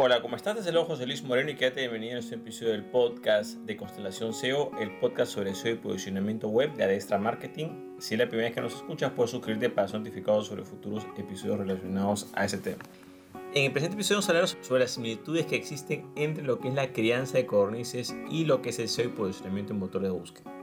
Hola, ¿cómo estás? Desde luego José Luis Moreno y quédate bienvenido a este episodio del podcast de Constelación SEO, el podcast sobre SEO y posicionamiento web de Adestra Marketing. Si es la primera vez que nos escuchas, puedes suscribirte para ser notificado sobre futuros episodios relacionados a ese tema. En el presente episodio vamos a hablar sobre las similitudes que existen entre lo que es la crianza de codornices y lo que es el SEO y posicionamiento en motores de búsqueda.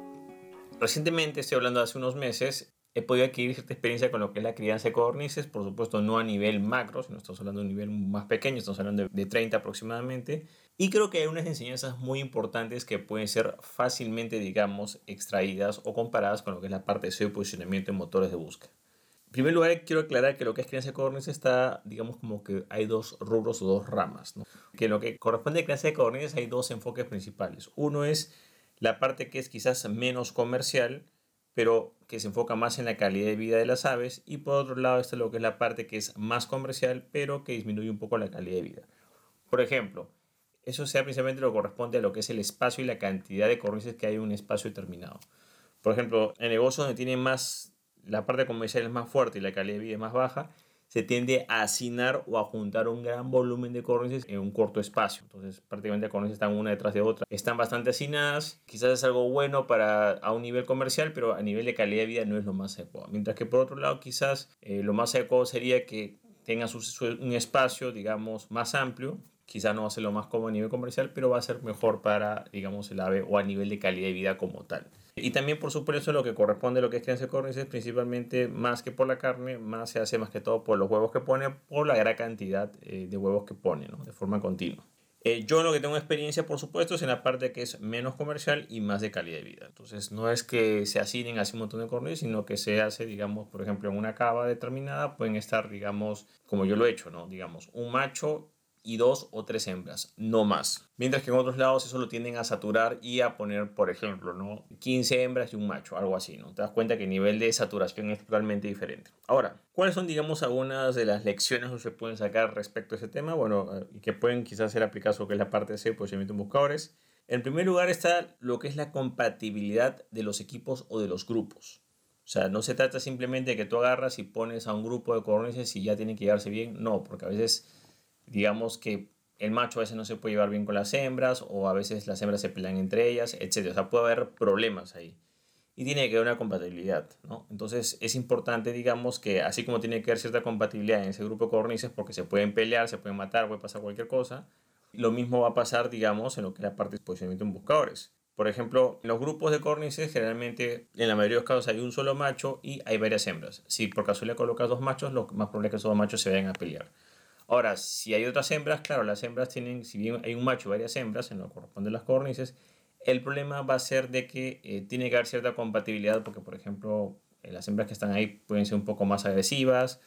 Recientemente, estoy hablando de hace unos meses, he podido adquirir cierta experiencia con lo que es la crianza de codornices, por supuesto no a nivel macro, sino estamos hablando de un nivel más pequeño, estamos hablando de 30 aproximadamente, y creo que hay unas enseñanzas muy importantes que pueden ser fácilmente, digamos, extraídas o comparadas con lo que es la parte de SEO y posicionamiento en motores de búsqueda. En primer lugar, quiero aclarar que lo que es crianza de codornices está, digamos, como que hay dos rubros o dos ramas, ¿no? Que lo que corresponde a crianza de codornices hay dos enfoques principales. Uno es la parte que es quizás menos comercial, pero que se enfoca más en la calidad de vida de las aves y por otro lado está lo que es la parte que es más comercial pero que disminuye un poco la calidad de vida. Por ejemplo, eso sea principalmente lo que corresponde a lo que es el espacio y la cantidad de cornices que hay en un espacio determinado. Por ejemplo, en negocios donde tiene más, la parte comercial es más fuerte y la calidad de vida es más baja, se tiende a hacinar o a juntar un gran volumen de córnices en un corto espacio. Entonces, prácticamente las córnices están una detrás de otra. Están bastante hacinadas. Quizás es algo bueno para a un nivel comercial, pero a nivel de calidad de vida no es lo más adecuado. Mientras que por otro lado, quizás eh, lo más adecuado sería que tengan un espacio, digamos, más amplio. Quizás no va a ser lo más cómodo a nivel comercial, pero va a ser mejor para, digamos, el ave o a nivel de calidad de vida como tal. Y también, por supuesto, lo que corresponde a lo que es crianza de codornices, principalmente más que por la carne, más se hace más que todo por los huevos que pone, por la gran cantidad eh, de huevos que pone, ¿no? de forma continua. Eh, yo lo que tengo experiencia, por supuesto, es en la parte que es menos comercial y más de calidad de vida. Entonces, no es que se asignen así un montón de codornices, sino que se hace, digamos, por ejemplo, en una cava determinada, pueden estar, digamos, como yo lo he hecho, ¿no? Digamos, un macho y dos o tres hembras, no más. Mientras que en otros lados eso lo tienden a saturar y a poner, por ejemplo, ¿no? 15 hembras y un macho, algo así, ¿no? Te das cuenta que el nivel de saturación es totalmente diferente. Ahora, ¿cuáles son, digamos, algunas de las lecciones que se pueden sacar respecto a ese tema? Bueno, eh, y que pueden quizás ser aplicadas lo que es la parte de posicionamiento en buscadores. En primer lugar está lo que es la compatibilidad de los equipos o de los grupos. O sea, no se trata simplemente de que tú agarras y pones a un grupo de codornices y ya tienen que llevarse bien. No, porque a veces digamos que el macho a veces no se puede llevar bien con las hembras o a veces las hembras se pelean entre ellas, etc. O sea, puede haber problemas ahí. Y tiene que haber una compatibilidad, ¿no? Entonces es importante, digamos, que así como tiene que haber cierta compatibilidad en ese grupo de cornices, porque se pueden pelear, se pueden matar, puede pasar cualquier cosa, lo mismo va a pasar, digamos, en lo que es la parte de posicionamiento en buscadores. Por ejemplo, en los grupos de córnices generalmente en la mayoría de los casos hay un solo macho y hay varias hembras. Si por casualidad colocas dos machos, lo más probable es que esos dos machos se vayan a pelear. Ahora, si hay otras hembras, claro, las hembras tienen, si bien hay un macho y varias hembras en lo que corresponde a las córnices, el problema va a ser de que eh, tiene que haber cierta compatibilidad porque, por ejemplo, eh, las hembras que están ahí pueden ser un poco más agresivas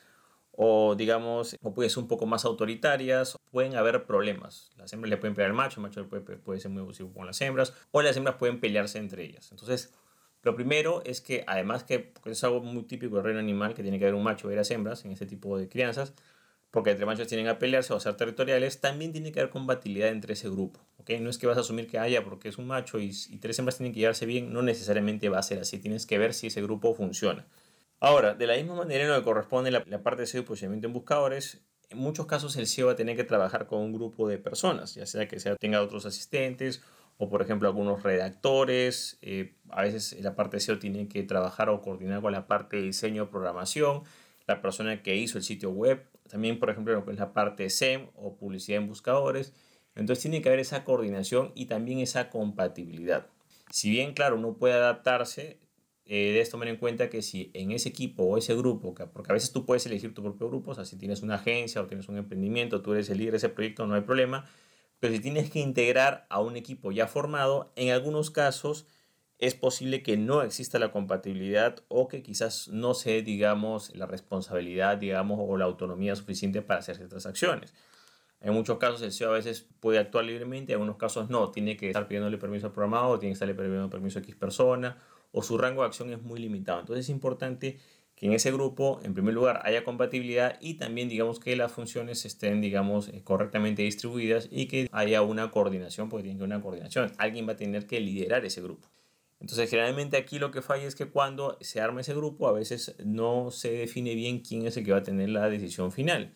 o, digamos, o pueden ser un poco más autoritarias, pueden haber problemas. Las hembras le pueden pelear al macho, el macho puede, puede ser muy abusivo con las hembras o las hembras pueden pelearse entre ellas. Entonces, lo primero es que, además que es algo muy típico del reino animal, que tiene que haber un macho y varias hembras en este tipo de crianzas, porque entre machos tienen a pelearse o ser territoriales, también tiene que haber compatibilidad entre ese grupo. ¿okay? No es que vas a asumir que haya porque es un macho y, tres hembras tienen que llevarse bien, no necesariamente va a ser así. Tienes que ver si ese grupo funciona. Ahora, de la misma manera en lo que corresponde la, la parte de SEO y posicionamiento en buscadores, en muchos casos el SEO va a tener que trabajar con un grupo de personas, ya sea que sea, tenga otros asistentes o por ejemplo algunos redactores. Eh, a veces la parte de SEO tiene que trabajar o coordinar con la parte de diseño o programación, la persona que hizo el sitio web también, por ejemplo, lo que es la parte SEM o publicidad en buscadores. Entonces tiene que haber esa coordinación y también esa compatibilidad. Si bien, claro, uno puede adaptarse, eh, debes tomar en cuenta que si en ese equipo o ese grupo, porque a veces tú puedes elegir tu propio grupo, o sea, si tienes una agencia o tienes un emprendimiento, tú eres el líder de ese proyecto, no hay problema. Pero si tienes que integrar a un equipo ya formado, en algunos casos es posible que no exista la compatibilidad o que quizás no se digamos, la responsabilidad, digamos, o la autonomía suficiente para hacer ciertas acciones. En muchos casos el CEO a veces puede actuar libremente, en algunos casos no, tiene que estar pidiéndole permiso al programador, tiene que estarle pidiendo permiso a X persona, o su rango de acción es muy limitado. Entonces es importante que en ese grupo, en primer lugar, haya compatibilidad y también, digamos, que las funciones estén, digamos, eh, correctamente distribuidas y que haya una coordinación, porque tiene que haber una coordinación. Alguien va a tener que liderar ese grupo. Entonces, generalmente aquí lo que falla es que cuando se arma ese grupo, a veces no se define bien quién es el que va a tener la decisión final.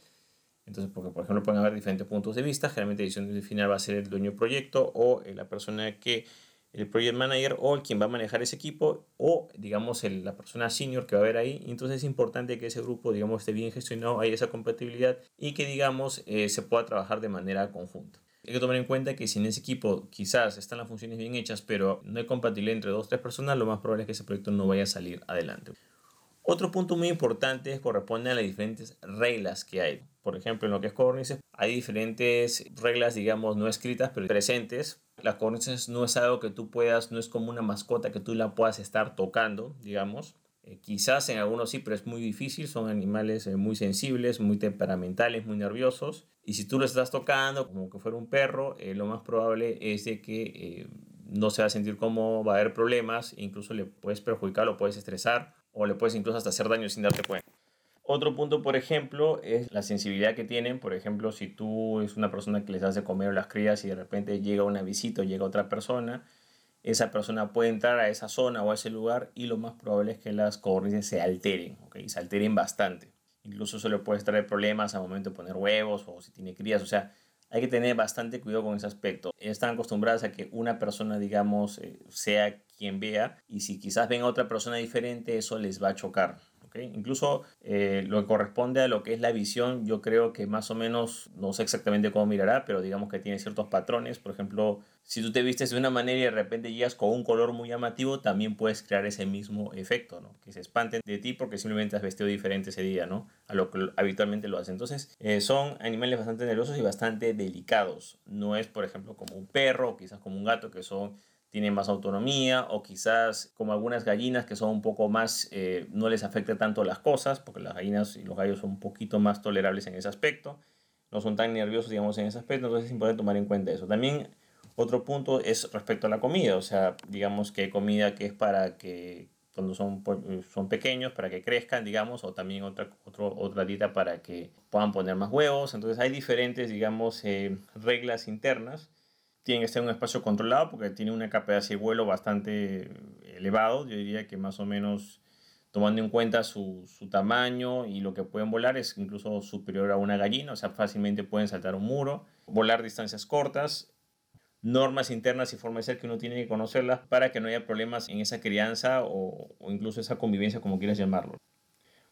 Entonces, porque por ejemplo pueden haber diferentes puntos de vista, generalmente la decisión final va a ser el dueño del proyecto o la persona que el project manager o el quien va a manejar ese equipo o digamos el, la persona senior que va a haber ahí. Entonces es importante que ese grupo digamos esté bien gestionado, haya esa compatibilidad y que digamos eh, se pueda trabajar de manera conjunta. Hay que tomar en cuenta que si en ese equipo quizás están las funciones bien hechas, pero no hay compatibilidad entre dos o tres personas, lo más probable es que ese proyecto no vaya a salir adelante. Otro punto muy importante corresponde a las diferentes reglas que hay. Por ejemplo, en lo que es cornices, hay diferentes reglas, digamos, no escritas, pero presentes las cornices no es algo que tú puedas, no es como una mascota que tú la puedas estar tocando, digamos. Eh, quizás en algunos sí, pero es muy difícil. Son animales eh, muy sensibles, muy temperamentales, muy nerviosos. Y si tú lo estás tocando como que fuera un perro, eh, lo más probable es de que no se va a sentir como va a haber problemas. Incluso le puedes perjudicar, lo puedes estresar o le puedes incluso hasta hacer daño sin darte cuenta. Otro punto, por ejemplo, es la sensibilidad que tienen. Por ejemplo, si tú es una persona que les hace comer las crías y de repente llega una visita o llega otra persona, esa persona puede entrar a esa zona o a ese lugar y lo más probable es que las codornices se alteren, ¿okay? se alteren bastante. Incluso eso le puede traer problemas al momento de poner huevos o si tiene crías. O sea, hay que tener bastante cuidado con ese aspecto. Están acostumbradas a que una persona, digamos, eh, sea quien vea y si quizás ven a otra persona diferente, eso les va a chocar. Incluso eh, lo que corresponde a lo que es la visión, yo creo que más o menos, no sé exactamente cómo mirará, pero digamos que tiene ciertos patrones. Por ejemplo, si tú te vistes de una manera y de repente llegas con un color muy llamativo, también puedes crear ese mismo efecto, ¿no? Que se espanten de ti porque simplemente has vestido diferente ese día, ¿no? A lo que habitualmente lo hacen. Entonces, eh, son animales bastante nerviosos y bastante delicados. No es, por ejemplo, como un perro o quizás como un gato que son tienen más autonomía o quizás como algunas gallinas que son un poco más, eh, no les afecta tanto las cosas, porque las gallinas y los gallos son un poquito más tolerables en ese aspecto, no son tan nerviosos, digamos, en ese aspecto, entonces es importante tomar en cuenta eso. También otro punto es respecto a la comida, o sea, digamos que hay comida que es para que cuando son, son pequeños, para que crezcan, digamos, o también otra, otro, otra dieta para que puedan poner más huevos, entonces hay diferentes, digamos, eh, reglas internas tiene que ser un espacio controlado porque tiene una capacidad de vuelo bastante elevado. Yo diría que más o menos tomando en cuenta su, su, tamaño y lo que pueden volar es incluso superior a una gallina, o sea, fácilmente pueden saltar un muro, volar distancias cortas, normas internas y formas de ser que uno tiene que conocerlas para que no haya problemas en esa crianza o, o incluso esa convivencia, como quieras llamarlo.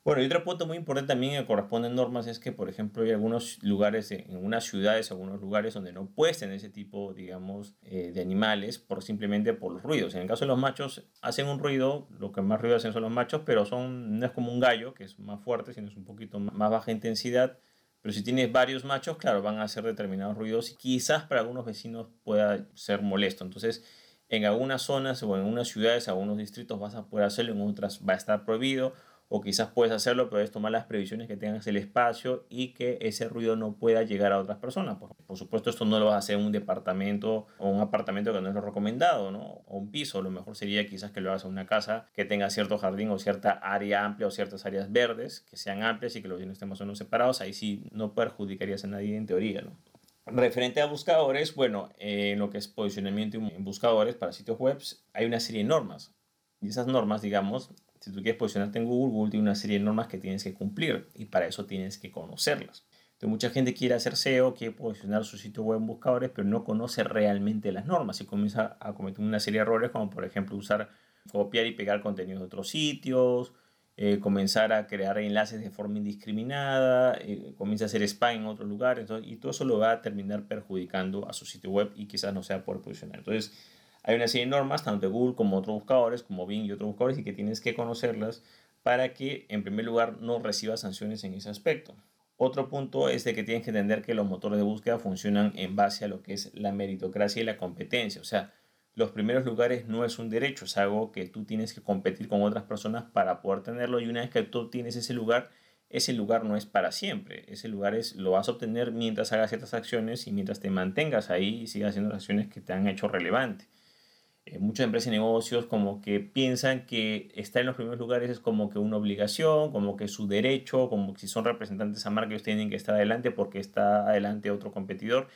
Bueno, y otro punto muy importante también que corresponden normas es que, por ejemplo, hay algunos lugares, en unas ciudades, algunos lugares donde no puedes tener ese tipo, digamos, eh, de animales por simplemente por los ruidos. En el caso de los machos, hacen un ruido, lo que más ruido hacen son los machos, pero son, no es como un gallo, que es más fuerte, sino es un poquito más baja intensidad. Pero si tienes varios machos, claro, van a hacer determinados ruidos y quizás para algunos vecinos pueda ser molesto. Entonces, en algunas zonas o en unas ciudades, algunos distritos vas a poder hacerlo, en otras va a estar prohibido o quizás puedes hacerlo, pero es tomar las previsiones que tengas el espacio y que ese ruido no pueda llegar a otras personas. Por, por supuesto, esto no lo vas a hacer en un departamento o un apartamento que no es lo recomendado, ¿no? O un piso, lo mejor sería quizás que lo hagas en una casa que tenga cierto jardín o cierta área amplia o ciertas áreas verdes que sean amplias y que los vecinos estén más o menos separados. Ahí sí no perjudicarías a nadie en teoría, ¿no? Referente a buscadores, bueno, en lo que es posicionamiento en buscadores para sitios web, hay una serie de normas. Y esas normas, digamos, si tú quieres posicionarte en Google, Google tiene una serie de normas que tienes que cumplir y para eso tienes que conocerlas. Entonces, mucha gente quiere hacer SEO, quiere posicionar su sitio web en buscadores, pero no conoce realmente las normas y comienza a cometer una serie de errores, como por ejemplo usar, copiar y pegar contenidos de otros sitios, eh, comenzar a crear enlaces de forma indiscriminada, eh, comienza a hacer spam en otros lugares, y todo eso lo va a terminar perjudicando a su sitio web y quizás no sea por posicionar. Entonces, hay una serie de normas, tanto de Google como otros buscadores, como Bing y otros buscadores, y que tienes que conocerlas para que, en primer lugar, no recibas sanciones en ese aspecto. Otro punto es de que tienes que entender que los motores de búsqueda funcionan en base a lo que es la meritocracia y la competencia. O sea, los primeros lugares no es un derecho, es algo que tú tienes que competir con otras personas para poder tenerlo y una vez que tú tienes ese lugar, ese lugar no es para siempre. Ese lugar es, lo vas a obtener mientras hagas ciertas acciones y mientras te mantengas ahí y sigas haciendo las acciones que te han hecho relevante. Eh, muchas empresas y negocios como que piensan que estar en los primeros lugares es como que una obligación, como que su derecho, como que si son representantes a marca ellos tienen que estar adelante porque está adelante otro competidor.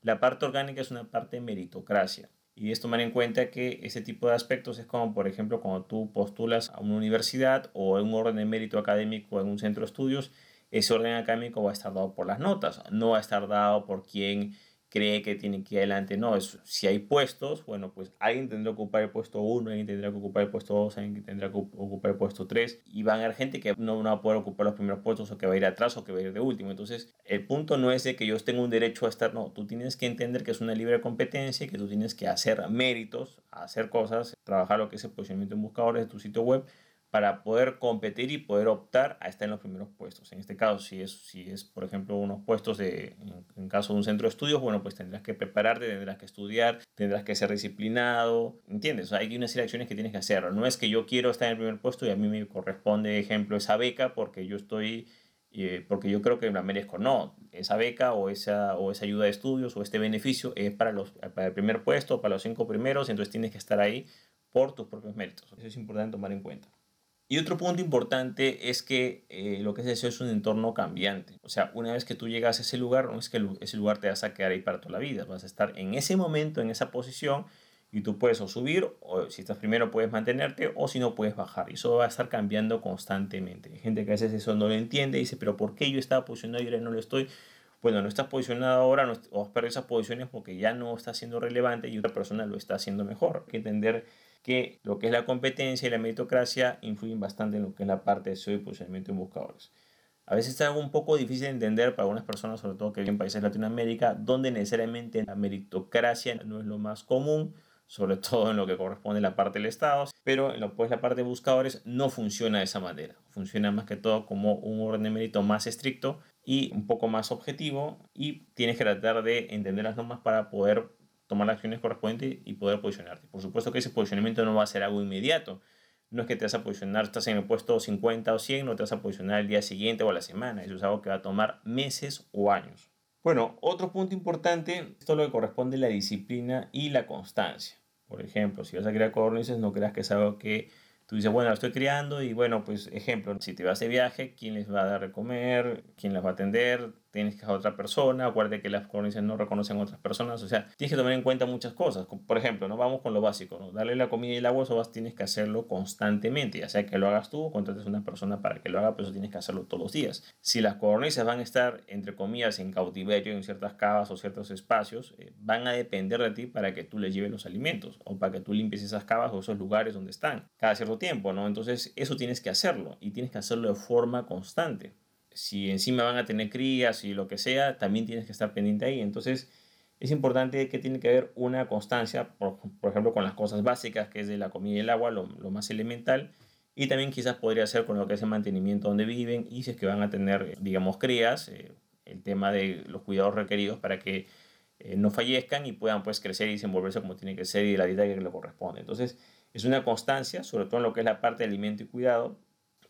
La parte orgánica es una parte de meritocracia. Y es tomar en cuenta que ese tipo de aspectos es como, por ejemplo, cuando tú postulas a una universidad o en un orden de mérito académico en un centro de estudios, ese orden académico va a estar dado por las notas, no va a estar dado por quien cree que tiene que ir adelante. No, es, si hay puestos, bueno, pues alguien tendrá que ocupar el puesto 1, alguien tendrá que ocupar el puesto 2, alguien tendrá que ocupar el puesto 3 y van a haber gente que no, va a poder ocupar los primeros puestos o que va a ir atrás o que va a ir de último. Entonces, el punto no es de que yo tenga un derecho a estar, no, tú tienes que entender que es una libre competencia y que tú tienes que hacer méritos, hacer cosas, trabajar lo que es el posicionamiento en buscadores de tu sitio web para poder competir y poder optar a estar en los primeros puestos. En este caso, si es, si es por ejemplo, unos puestos de, en, caso de un centro de estudios, bueno, pues tendrás que prepararte, tendrás que estudiar, tendrás que ser disciplinado, ¿entiendes? hay una serie de acciones que tienes que hacer. No es que yo quiero estar en el primer puesto y a mí me corresponde, ejemplo, esa beca porque yo estoy, eh, porque yo creo que la merezco. No, esa beca o esa, o esa ayuda de estudios o este beneficio es para, los, para el primer puesto, para los cinco primeros, entonces tienes que estar ahí por tus propios méritos. Eso es importante tomar en cuenta. Y otro punto importante es que eh, lo que es SEO es un entorno cambiante. O sea, una vez que tú llegas a ese lugar, no es que ese lugar te vas a quedar ahí para toda la vida. Vas a estar en ese momento, en esa posición, y tú puedes o subir, o si estás primero puedes mantenerte, o si no puedes bajar. Y eso va a estar cambiando constantemente. Hay gente que a veces eso no lo entiende y dice, pero ¿por qué yo estaba posicionado y ahora no lo estoy? Bueno, no estás posicionado ahora, no, o has perdido esas posiciones porque ya no está siendo relevante y otra persona lo está haciendo mejor. Hay que entender que lo que es la competencia y la meritocracia influyen bastante en lo que es la parte de SEO y posicionamiento en buscadores. A veces es algo un poco difícil de entender para algunas personas, sobre todo que viven en países de Latinoamérica, donde necesariamente la meritocracia no es lo más común, sobre todo en lo que corresponde a la parte del Estado, pero en lo pues la parte de buscadores no funciona de esa manera. Funciona más que todo como un orden de mérito más estricto y un poco más objetivo y tienes que tratar de entender las normas para poder tomar las acciones correspondientes y poder posicionarte. Por supuesto que ese posicionamiento no va a ser algo inmediato. No es que te vas a posicionar, estás en el puesto 50 o 100, no te vas a posicionar el día siguiente o a la semana. Eso es algo que va a tomar meses o años. Bueno, otro punto importante, esto es lo que corresponde la disciplina y la constancia. Por ejemplo, si vas a crear codornices, no creas que es algo que tú dices, bueno, lo estoy criando y bueno, pues ejemplo, si te vas de viaje, ¿quién les va a dar de comer? ¿Quién las va a atender? Tienes que a otra persona, acuérdate que las codornices no reconocen a otras personas, o sea, tienes que tomar en cuenta muchas cosas. Por ejemplo, no vamos con lo básico, ¿no? darle la comida y el agua, eso vas, tienes que hacerlo constantemente, ya sea que lo hagas tú o contrates a una persona para que lo haga, pero eso tienes que hacerlo todos los días. Si las codornices van a estar, entre comillas, en cautiverio en ciertas cavas o ciertos espacios, eh, van a depender de ti para que tú les lleves los alimentos o para que tú limpies esas cavas o esos lugares donde están cada cierto tiempo, ¿no? Entonces, eso tienes que hacerlo y tienes que hacerlo de forma constante si encima van a tener crías y lo que sea, también tienes que estar pendiente ahí. Entonces, es importante que tiene que haber una constancia, por, ejemplo, con las cosas básicas, que es de la comida y el agua, lo, más elemental, y también quizás podría ser con lo que es el mantenimiento donde viven y si es que van a tener, digamos, crías, eh, el tema de los cuidados requeridos para que eh, no fallezcan y puedan pues crecer y desenvolverse como tiene que ser y de la dieta que le corresponde. Entonces, es una constancia, sobre todo en lo que es la parte de alimento y cuidado,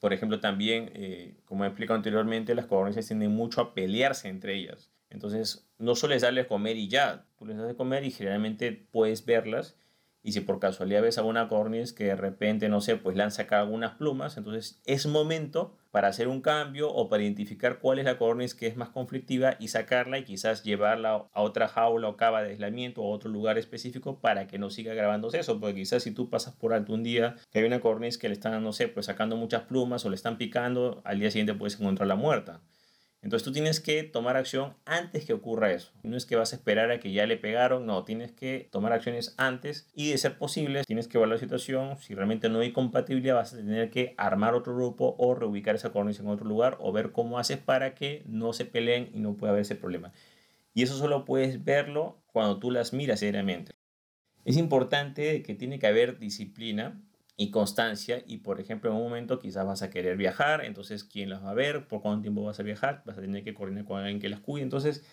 por ejemplo, también, eh, como he explicado anteriormente, las codornices tienden mucho a pelearse entre ellas. Entonces, no solo es darles comer y ya, tú les das de comer y generalmente puedes verlas y si por casualidad ves a una codorniz que de repente, no sé, pues han sacado algunas plumas, entonces es momento para hacer un cambio o para identificar cuál es la codorniz que es más conflictiva y sacarla y quizás llevarla a otra jaula o cava de aislamiento o a otro lugar específico para que no siga grabándose eso, porque quizás si tú pasas por alto un día que hay una codorniz que le están, no sé, pues sacando muchas plumas o le están picando, al día siguiente puedes encontrarla muerta. Entonces tú tienes que tomar acción antes que ocurra eso. No es que vas a esperar a que ya le pegaron, no, tienes que tomar acciones antes y de ser posible tienes que evaluar la situación. Si realmente no hay compatibilidad vas a tener que armar otro grupo o reubicar esa cornisa en otro lugar o ver cómo haces para que no se peleen y no pueda haber ese problema. Y eso solo puedes verlo cuando tú las miras seriamente. Es importante que tiene que haber disciplina y constancia y por ejemplo en un momento quizás vas a querer viajar, entonces quién las va a ver, por cuánto tiempo vas a viajar, vas a tener que coordinar con alguien que las cuide, entonces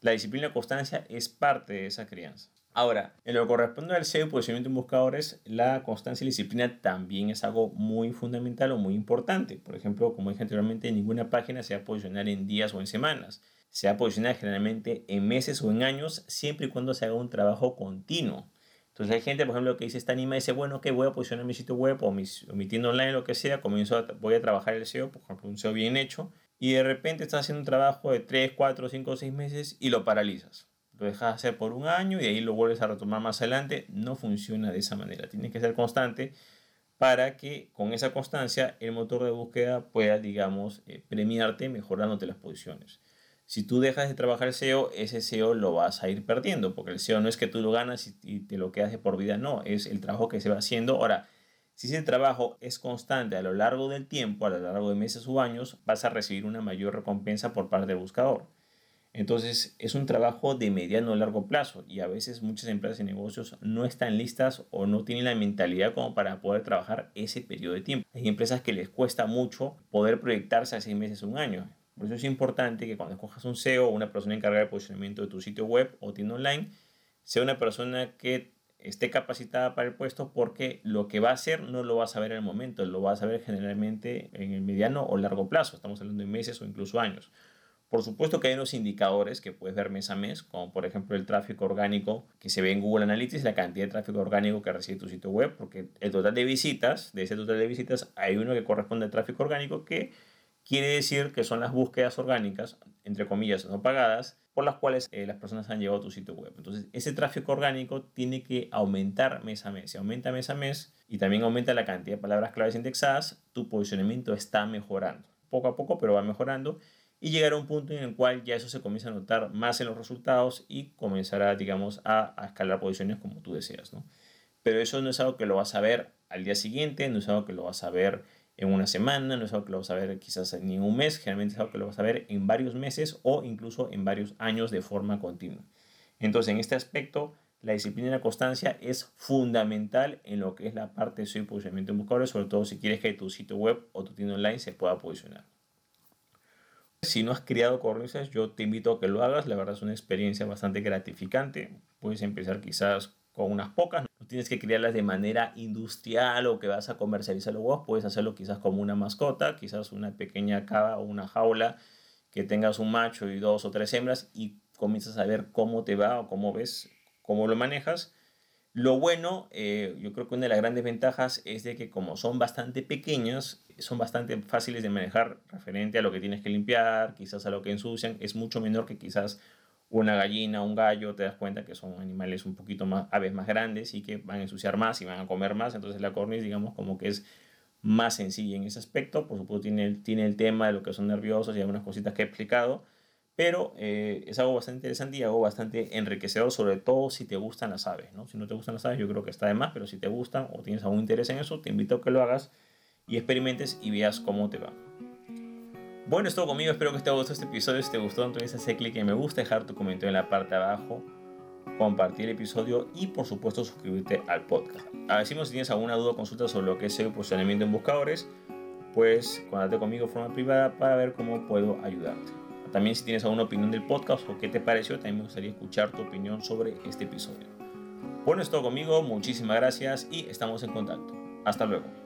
la disciplina y constancia es parte de esa crianza. Ahora, en lo que corresponde al SEO y posicionamiento en buscadores, la constancia y la disciplina también es algo muy fundamental o muy importante. Por ejemplo, como dije anteriormente, ninguna página se va a posicionar en días o en semanas. Se va a posicionar generalmente en meses o en años, siempre y cuando se haga un trabajo continuo. Entonces hay gente, por ejemplo, que dice, esta anima y dice, bueno, que voy a posicionar mi sitio web o mi, tienda online, lo que sea, comienzo voy a trabajar el SEO, por ejemplo, un SEO bien hecho, y de repente estás haciendo un trabajo de 3, 4, 5, 6 meses y lo paralizas. Lo dejas hacer por un año y ahí lo vuelves a retomar más adelante. No funciona de esa manera. Tienes que ser constante para que con esa constancia el motor de búsqueda pueda, digamos, eh, premiarte mejorándote las posiciones. Si tú dejas de trabajar SEO, ese SEO lo vas a ir perdiendo, porque el SEO no es que tú lo ganas y, te lo quedas de por vida, no, es el trabajo que se va haciendo. Ahora, si ese trabajo es constante a lo largo del tiempo, a lo largo de meses o años, vas a recibir una mayor recompensa por parte del buscador. Entonces, es un trabajo de mediano o largo plazo y a veces muchas empresas y negocios no están listas o no tienen la mentalidad como para poder trabajar ese periodo de tiempo. Hay empresas que les cuesta mucho poder proyectarse a seis meses o un año. Por eso es importante que cuando escojas un SEO o una persona encargada de posicionamiento de tu sitio web o tienda online, sea una persona que esté capacitada para el puesto porque lo que va a hacer no lo vas a ver en el momento, lo vas a ver generalmente en el mediano o largo plazo. Estamos hablando de meses o incluso años. Por supuesto que hay unos indicadores que puedes ver mes a mes, como por ejemplo el tráfico orgánico que se ve en Google Analytics, la cantidad de tráfico orgánico que recibe tu sitio web, porque el total de visitas, de ese total de visitas, hay uno que corresponde al tráfico orgánico que quiere decir que son las búsquedas orgánicas, entre comillas, no pagadas, por las cuales eh, las personas han llegado a tu sitio web. Entonces, ese tráfico orgánico tiene que aumentar mes a mes. Si aumenta mes a mes y también aumenta la cantidad de palabras claves indexadas, tu posicionamiento está mejorando. Poco a poco, pero va mejorando y llegar a un punto en el cual ya eso se comienza a notar más en los resultados y comenzará, digamos, a, a escalar posiciones como tú deseas, ¿no? Pero eso no es algo que lo vas a ver al día siguiente, no es algo que lo vas a ver en una semana, no es algo que lo vas a ver quizás en un mes, generalmente es algo que lo vas a ver en varios meses o incluso en varios años de forma continua. Entonces, en este aspecto, la disciplina y la constancia es fundamental en lo que es la parte de su posicionamiento en buscadores, sobre todo si quieres que tu sitio web o tu tienda online se pueda posicionar. Si no has creado cornisas, yo te invito a que lo hagas. La verdad es una experiencia bastante gratificante. Puedes empezar quizás con unas pocas. Tienes que criarlas de manera industrial o que vas a comercializar los huevos. Puedes hacerlo quizás como una mascota, quizás una pequeña cava o una jaula que tengas un macho y dos o tres hembras y comienzas a ver cómo te va o cómo ves, cómo lo manejas. Lo bueno, eh, yo creo que una de las grandes ventajas es de que como son bastante pequeños, son bastante fáciles de manejar referente a lo que tienes que limpiar, quizás a lo que ensucian, es mucho menor que quizás una gallina, un gallo, te das cuenta que son animales un poquito más, aves más grandes y que van a ensuciar más y van a comer más. Entonces la cornis, digamos, como que es más sencilla en ese aspecto. Por supuesto, tiene el, tiene el tema de lo que son nerviosos y algunas cositas que he explicado. Pero eh, es algo bastante interesante y algo bastante enriquecedor, sobre todo si te gustan las aves. ¿no? Si no te gustan las aves, yo creo que está de más, pero si te gustan o tienes algún interés en eso, te invito a que lo hagas y experimentes y veas cómo te va. Bueno, es todo conmigo. Espero que te haya gustado este episodio. Si te gustó, entonces hacer clic en me gusta, dejar tu comentario en la parte de abajo, compartir el episodio y, por supuesto, suscribirte al podcast. A ver si tienes alguna duda o consulta sobre lo que es el posicionamiento en buscadores, pues contacte conmigo de forma privada para ver cómo puedo ayudarte. También, si tienes alguna opinión del podcast o qué te pareció, también me gustaría escuchar tu opinión sobre este episodio. Bueno, es todo conmigo. Muchísimas gracias y estamos en contacto. Hasta luego.